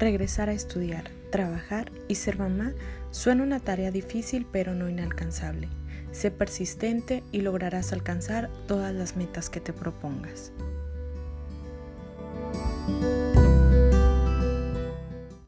Regresar a estudiar, trabajar y ser mamá suena una tarea difícil pero no inalcanzable. Sé persistente y lograrás alcanzar todas las metas que te propongas.